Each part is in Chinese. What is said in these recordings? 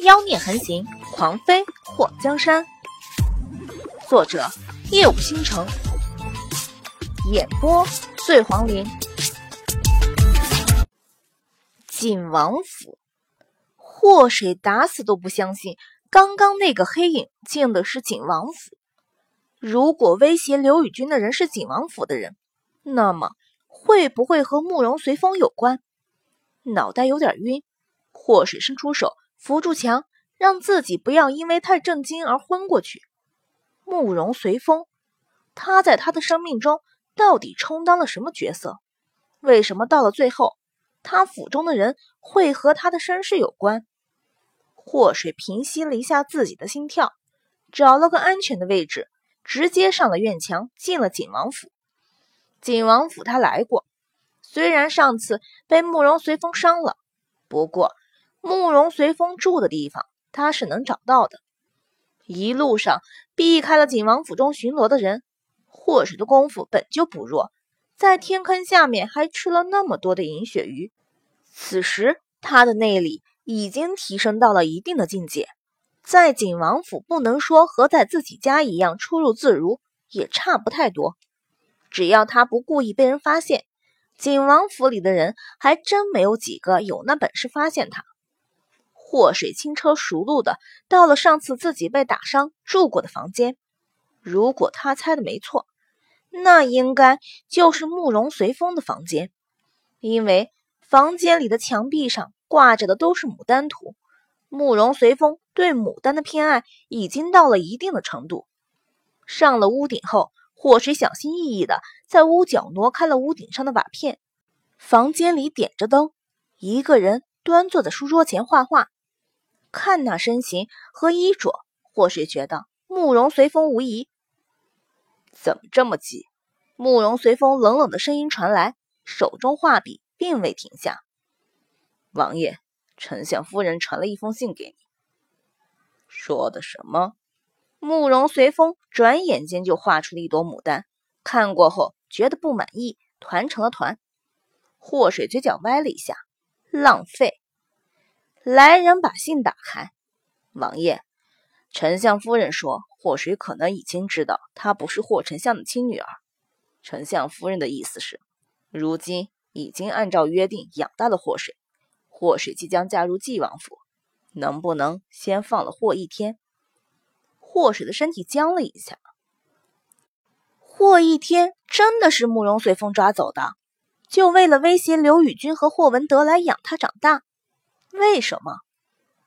妖孽横行，狂飞祸江山。作者：夜舞倾城，演播：醉黄林。景王府，祸水打死都不相信，刚刚那个黑影进的是景王府。如果威胁刘宇君的人是景王府的人，那么会不会和慕容随风有关？脑袋有点晕，祸水伸出手扶住墙，让自己不要因为太震惊而昏过去。慕容随风，他在他的生命中到底充当了什么角色？为什么到了最后，他府中的人会和他的身世有关？祸水平息了一下自己的心跳，找了个安全的位置，直接上了院墙，进了景王府。景王府他来过，虽然上次被慕容随风伤了，不过慕容随风住的地方他是能找到的。一路上避开了景王府中巡逻的人，祸水的功夫本就不弱，在天坑下面还吃了那么多的银鳕鱼，此时他的内力已经提升到了一定的境界，在景王府不能说和在自己家一样出入自如，也差不太多。只要他不故意被人发现，景王府里的人还真没有几个有那本事发现他。祸水轻车熟路的到了上次自己被打伤住过的房间。如果他猜的没错，那应该就是慕容随风的房间，因为房间里的墙壁上挂着的都是牡丹图。慕容随风对牡丹的偏爱已经到了一定的程度。上了屋顶后，祸水小心翼翼的在屋角挪开了屋顶上的瓦片。房间里点着灯，一个人端坐在书桌前画画。看那身形和衣着，祸水觉得慕容随风无疑。怎么这么急？慕容随风冷冷的声音传来，手中画笔并未停下。王爷，丞相夫人传了一封信给你。说的什么？慕容随风转眼间就画出了一朵牡丹，看过后觉得不满意，团成了团。祸水嘴角歪了一下，浪费。来人，把信打开。王爷，丞相夫人说，祸水可能已经知道她不是霍丞相的亲女儿。丞相夫人的意思是，如今已经按照约定养大了祸水，祸水即将嫁入纪王府，能不能先放了霍一天？祸水的身体僵了一下。霍一天真的是慕容随风抓走的，就为了威胁刘宇君和霍文德来养他长大。为什么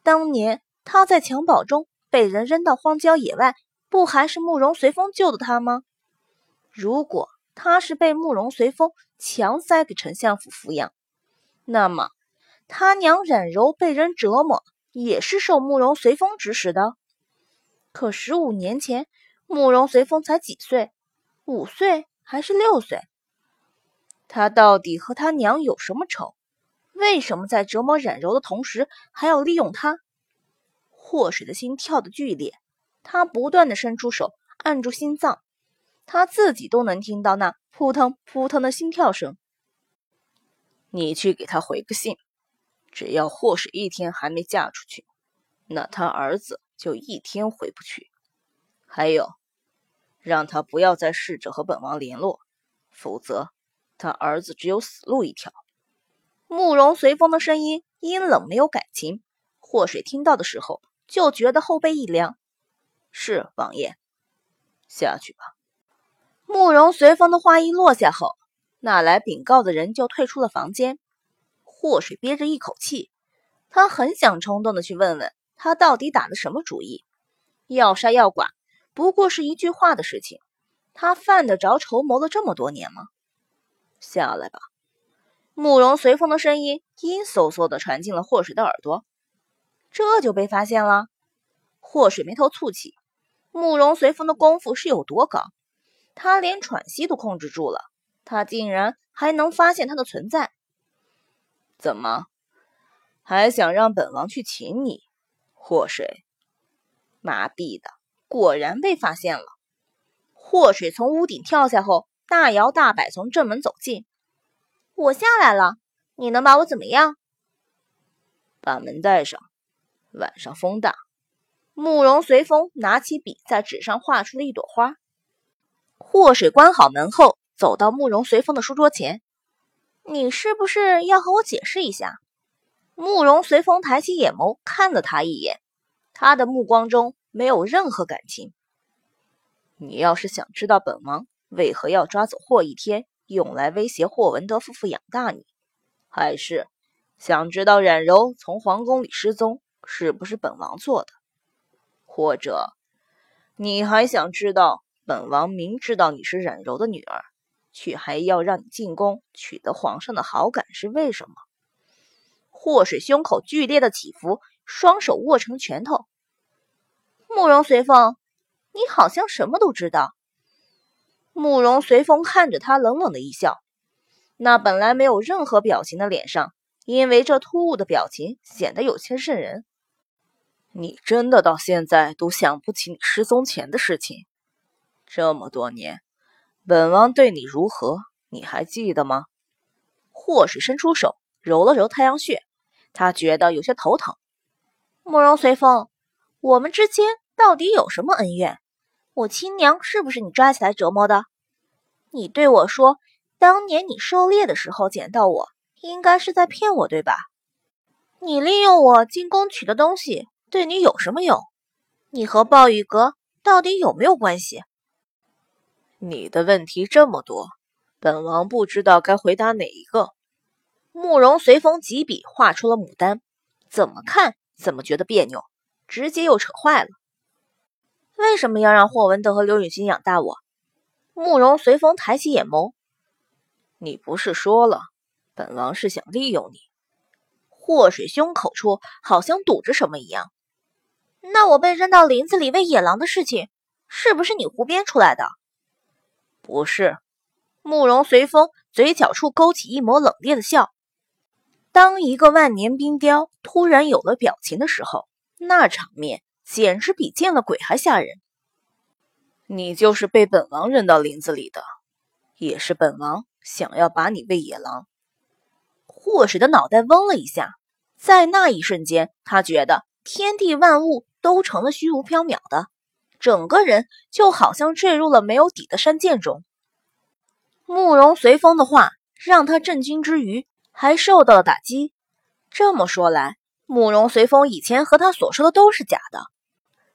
当年他在襁褓中被人扔到荒郊野外，不还是慕容随风救的他吗？如果他是被慕容随风强塞给丞相府抚养，那么他娘冉柔被人折磨也是受慕容随风指使的。可十五年前，慕容随风才几岁？五岁还是六岁？他到底和他娘有什么仇？为什么在折磨冉柔的同时还要利用她？祸水的心跳得剧烈，他不断的伸出手按住心脏，他自己都能听到那扑腾扑腾的心跳声。你去给他回个信，只要祸水一天还没嫁出去，那他儿子就一天回不去。还有，让他不要再试着和本王联络，否则他儿子只有死路一条。慕容随风的声音阴冷，没有感情。祸水听到的时候就觉得后背一凉。是王爷，下去吧。慕容随风的话音落下后，那来禀告的人就退出了房间。祸水憋着一口气，他很想冲动的去问问他到底打的什么主意。要杀要剐，不过是一句话的事情，他犯得着筹谋了这么多年吗？下来吧。慕容随风的声音阴飕飕的传进了祸水的耳朵，这就被发现了。祸水眉头蹙起，慕容随风的功夫是有多高？他连喘息都控制住了，他竟然还能发现他的存在？怎么，还想让本王去请你？祸水，麻痹的，果然被发现了。祸水从屋顶跳下后，大摇大摆从正门走进。我下来了，你能把我怎么样？把门带上。晚上风大。慕容随风拿起笔，在纸上画出了一朵花。祸水关好门后，走到慕容随风的书桌前：“你是不是要和我解释一下？”慕容随风抬起眼眸看了他一眼，他的目光中没有任何感情。你要是想知道本王为何要抓走霍一天，用来威胁霍文德夫妇养大你，还是想知道冉柔从皇宫里失踪是不是本王做的？或者，你还想知道本王明知道你是冉柔的女儿，却还要让你进宫取得皇上的好感是为什么？祸水胸口剧烈的起伏，双手握成拳头。慕容随风，你好像什么都知道。慕容随风看着他，冷冷的一笑，那本来没有任何表情的脸上，因为这突兀的表情显得有些瘆人。你真的到现在都想不起你失踪前的事情？这么多年，本王对你如何，你还记得吗？霍水伸出手揉了揉太阳穴。他觉得有些头疼。慕容随风，我们之间到底有什么恩怨？我亲娘是不是你抓起来折磨的？你对我说，当年你狩猎的时候捡到我，应该是在骗我，对吧？你利用我进宫取的东西，对你有什么用？你和暴雨阁到底有没有关系？你的问题这么多，本王不知道该回答哪一个。慕容随风几笔画出了牡丹，怎么看怎么觉得别扭，直接又扯坏了。为什么要让霍文德和刘允欣养大我？慕容随风抬起眼眸：“你不是说了，本王是想利用你？”祸水胸口处好像堵着什么一样。那我被扔到林子里喂野狼的事情，是不是你胡编出来的？不是。慕容随风嘴角处勾起一抹冷冽的笑。当一个万年冰雕突然有了表情的时候，那场面简直比见了鬼还吓人。你就是被本王扔到林子里的，也是本王想要把你喂野狼。祸水的脑袋嗡了一下，在那一瞬间，他觉得天地万物都成了虚无缥缈的，整个人就好像坠入了没有底的山涧中。慕容随风的话让他震惊之余。还受到了打击。这么说来，慕容随风以前和他所说的都是假的。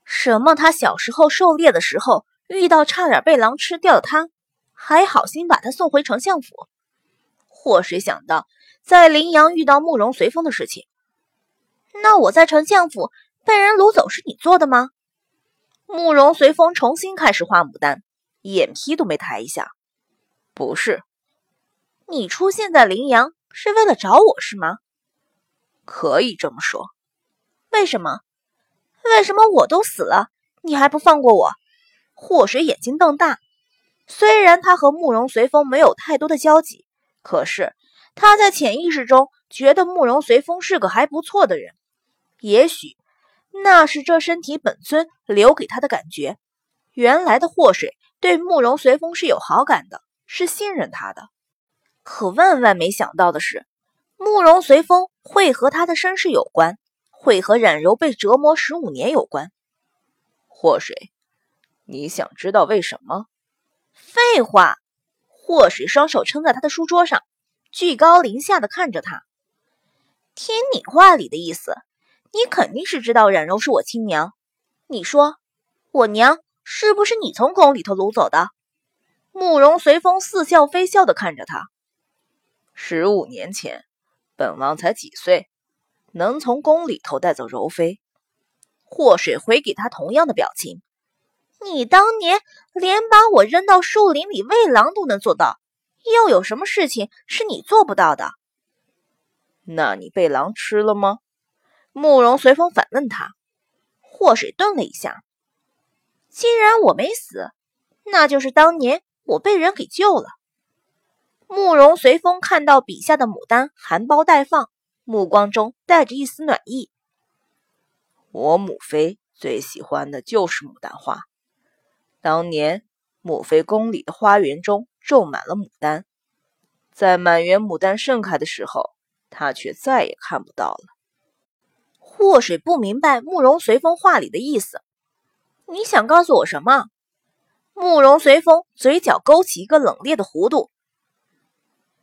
什么？他小时候狩猎的时候遇到差点被狼吃掉的他，还好心把他送回丞相府。或谁想到在林阳遇到慕容随风的事情，那我在丞相府被人掳走是你做的吗？慕容随风重新开始画牡丹，眼皮都没抬一下。不是，你出现在林阳。是为了找我是吗？可以这么说。为什么？为什么我都死了，你还不放过我？祸水眼睛瞪大。虽然他和慕容随风没有太多的交集，可是他在潜意识中觉得慕容随风是个还不错的人。也许那是这身体本尊留给他的感觉。原来的祸水对慕容随风是有好感的，是信任他的。可万万没想到的是，慕容随风会和他的身世有关，会和冉柔被折磨十五年有关。祸水，你想知道为什么？废话！祸水双手撑在他的书桌上，居高临下的看着他。听你话里的意思，你肯定是知道冉柔是我亲娘。你说，我娘是不是你从宫里头掳走的？慕容随风似笑非笑的看着他。十五年前，本王才几岁，能从宫里头带走柔妃？祸水回给他同样的表情。你当年连把我扔到树林里喂狼都能做到，又有什么事情是你做不到的？那你被狼吃了吗？慕容随风反问他。祸水顿了一下。既然我没死，那就是当年我被人给救了。慕容随风看到笔下的牡丹含苞待放，目光中带着一丝暖意。我母妃最喜欢的就是牡丹花。当年母妃宫里的花园中种满了牡丹，在满园牡丹盛开的时候，她却再也看不到了。祸水不明白慕容随风话里的意思，你想告诉我什么？慕容随风嘴角勾起一个冷冽的弧度。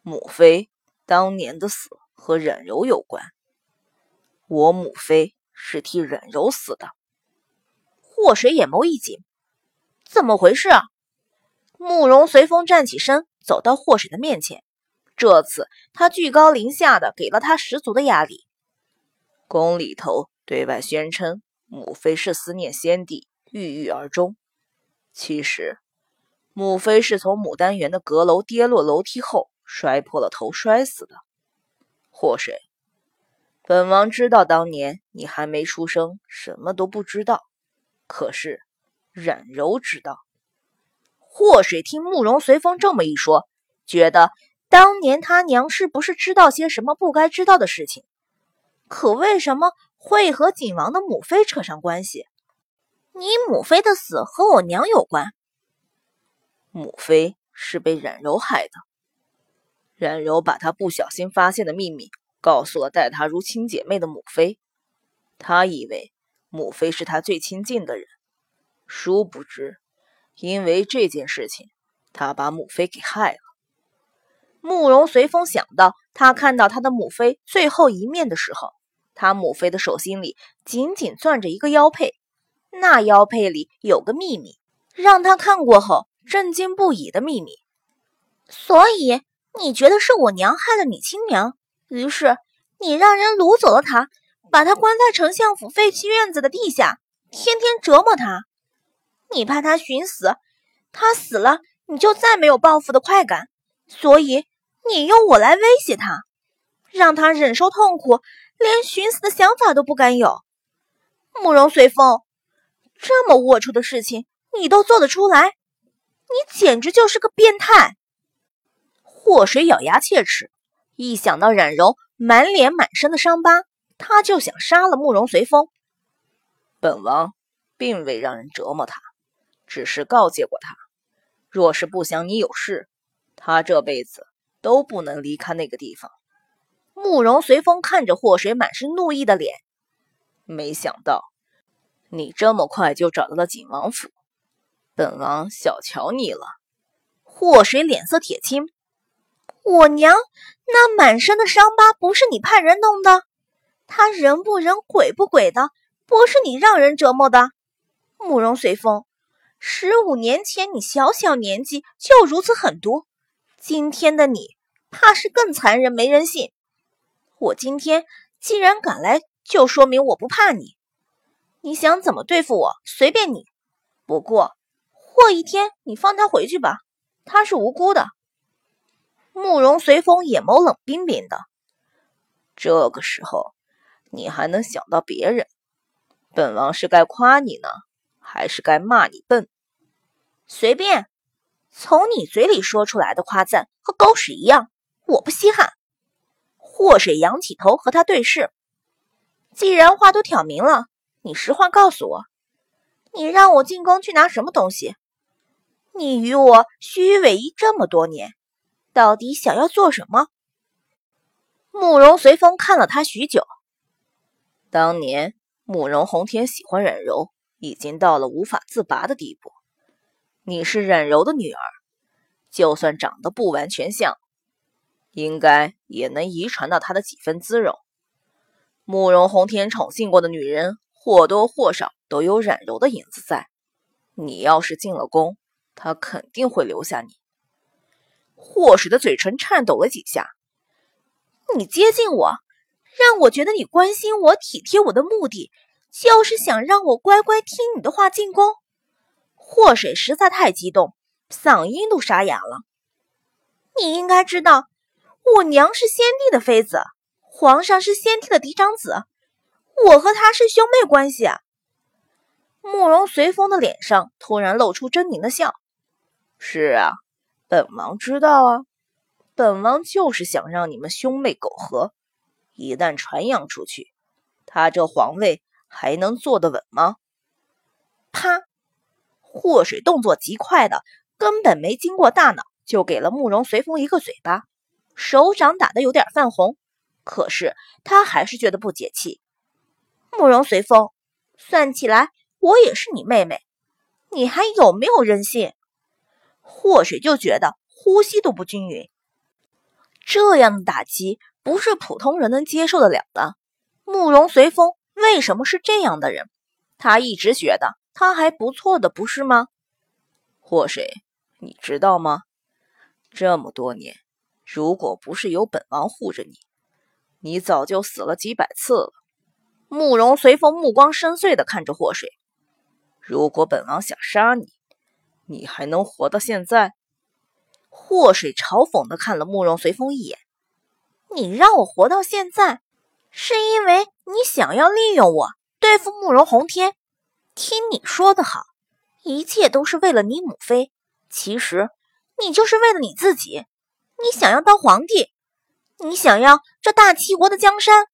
母妃当年的死和忍柔有关，我母妃是替忍柔死的。祸水眼眸一紧，怎么回事啊？慕容随风站起身，走到祸水的面前。这次他居高临下的给了他十足的压力。宫里头对外宣称母妃是思念先帝，郁郁而终。其实，母妃是从牡丹园的阁楼跌落楼梯后摔破了头摔死的。祸水，本王知道当年你还没出生，什么都不知道。可是，冉柔知道。祸水听慕容随风这么一说，觉得当年他娘是不是知道些什么不该知道的事情？可为什么会和景王的母妃扯上关系？你母妃的死和我娘有关？母妃是被冉柔害的。冉柔把她不小心发现的秘密告诉了待她如亲姐妹的母妃，她以为。母妃是他最亲近的人，殊不知，因为这件事情，他把母妃给害了。慕容随风想到，他看到他的母妃最后一面的时候，他母妃的手心里紧紧攥着一个腰佩，那腰佩里有个秘密，让他看过后震惊不已的秘密。所以，你觉得是我娘害了你亲娘，于是你让人掳走了她。把她关在丞相府废弃院子的地下，天天折磨她。你怕她寻死，她死了你就再没有报复的快感，所以你用我来威胁他，让他忍受痛苦，连寻死的想法都不敢有。慕容随风，这么龌龊的事情你都做得出来，你简直就是个变态！祸水咬牙切齿，一想到冉柔满脸满身的伤疤。他就想杀了慕容随风。本王并未让人折磨他，只是告诫过他，若是不想你有事，他这辈子都不能离开那个地方。慕容随风看着祸水满是怒意的脸，没想到你这么快就找到了景王府，本王小瞧你了。祸水脸色铁青，我娘那满身的伤疤不是你派人弄的？他人不人鬼不鬼的，不是你让人折磨的。慕容随风，十五年前你小小年纪就如此狠毒，今天的你怕是更残忍没人性。我今天既然敢来，就说明我不怕你。你想怎么对付我，随便你。不过过一天你放他回去吧，他是无辜的。慕容随风眼眸冷冰冰的，这个时候。你还能想到别人？本王是该夸你呢，还是该骂你笨？随便，从你嘴里说出来的夸赞和狗屎一样，我不稀罕。祸水仰起头和他对视。既然话都挑明了，你实话告诉我，你让我进宫去拿什么东西？你与我虚伪一这么多年，到底想要做什么？慕容随风看了他许久。当年慕容宏天喜欢冉柔，已经到了无法自拔的地步。你是冉柔的女儿，就算长得不完全像，应该也能遗传到她的几分姿容。慕容宏天宠幸过的女人，或多或少都有冉柔的影子在。你要是进了宫，他肯定会留下你。祸水的嘴唇颤抖了几下，你接近我。让我觉得你关心我、体贴我的目的，就是想让我乖乖听你的话进宫。祸水实在太激动，嗓音都沙哑了。你应该知道，我娘是先帝的妃子，皇上是先帝的嫡长子，我和他是兄妹关系。慕容随风的脸上突然露出狰狞的笑：“是啊，本王知道啊，本王就是想让你们兄妹苟合。”一旦传扬出去，他这皇位还能坐得稳吗？啪！祸水动作极快的，根本没经过大脑，就给了慕容随风一个嘴巴，手掌打得有点泛红。可是他还是觉得不解气。慕容随风，算起来我也是你妹妹，你还有没有人性？祸水就觉得呼吸都不均匀，这样的打击不是普通人能接受得了的。慕容随风为什么是这样的人？他一直觉得他还不错的，不是吗？祸水，你知道吗？这么多年，如果不是有本王护着你，你早就死了几百次了。慕容随风目光深邃的看着祸水。如果本王想杀你，你还能活到现在？祸水嘲讽的看了慕容随风一眼。你让我活到现在，是因为你想要利用我对付慕容宏天？听你说的好，一切都是为了你母妃。其实你就是为了你自己，你想要当皇帝，你想要这大齐国的江山。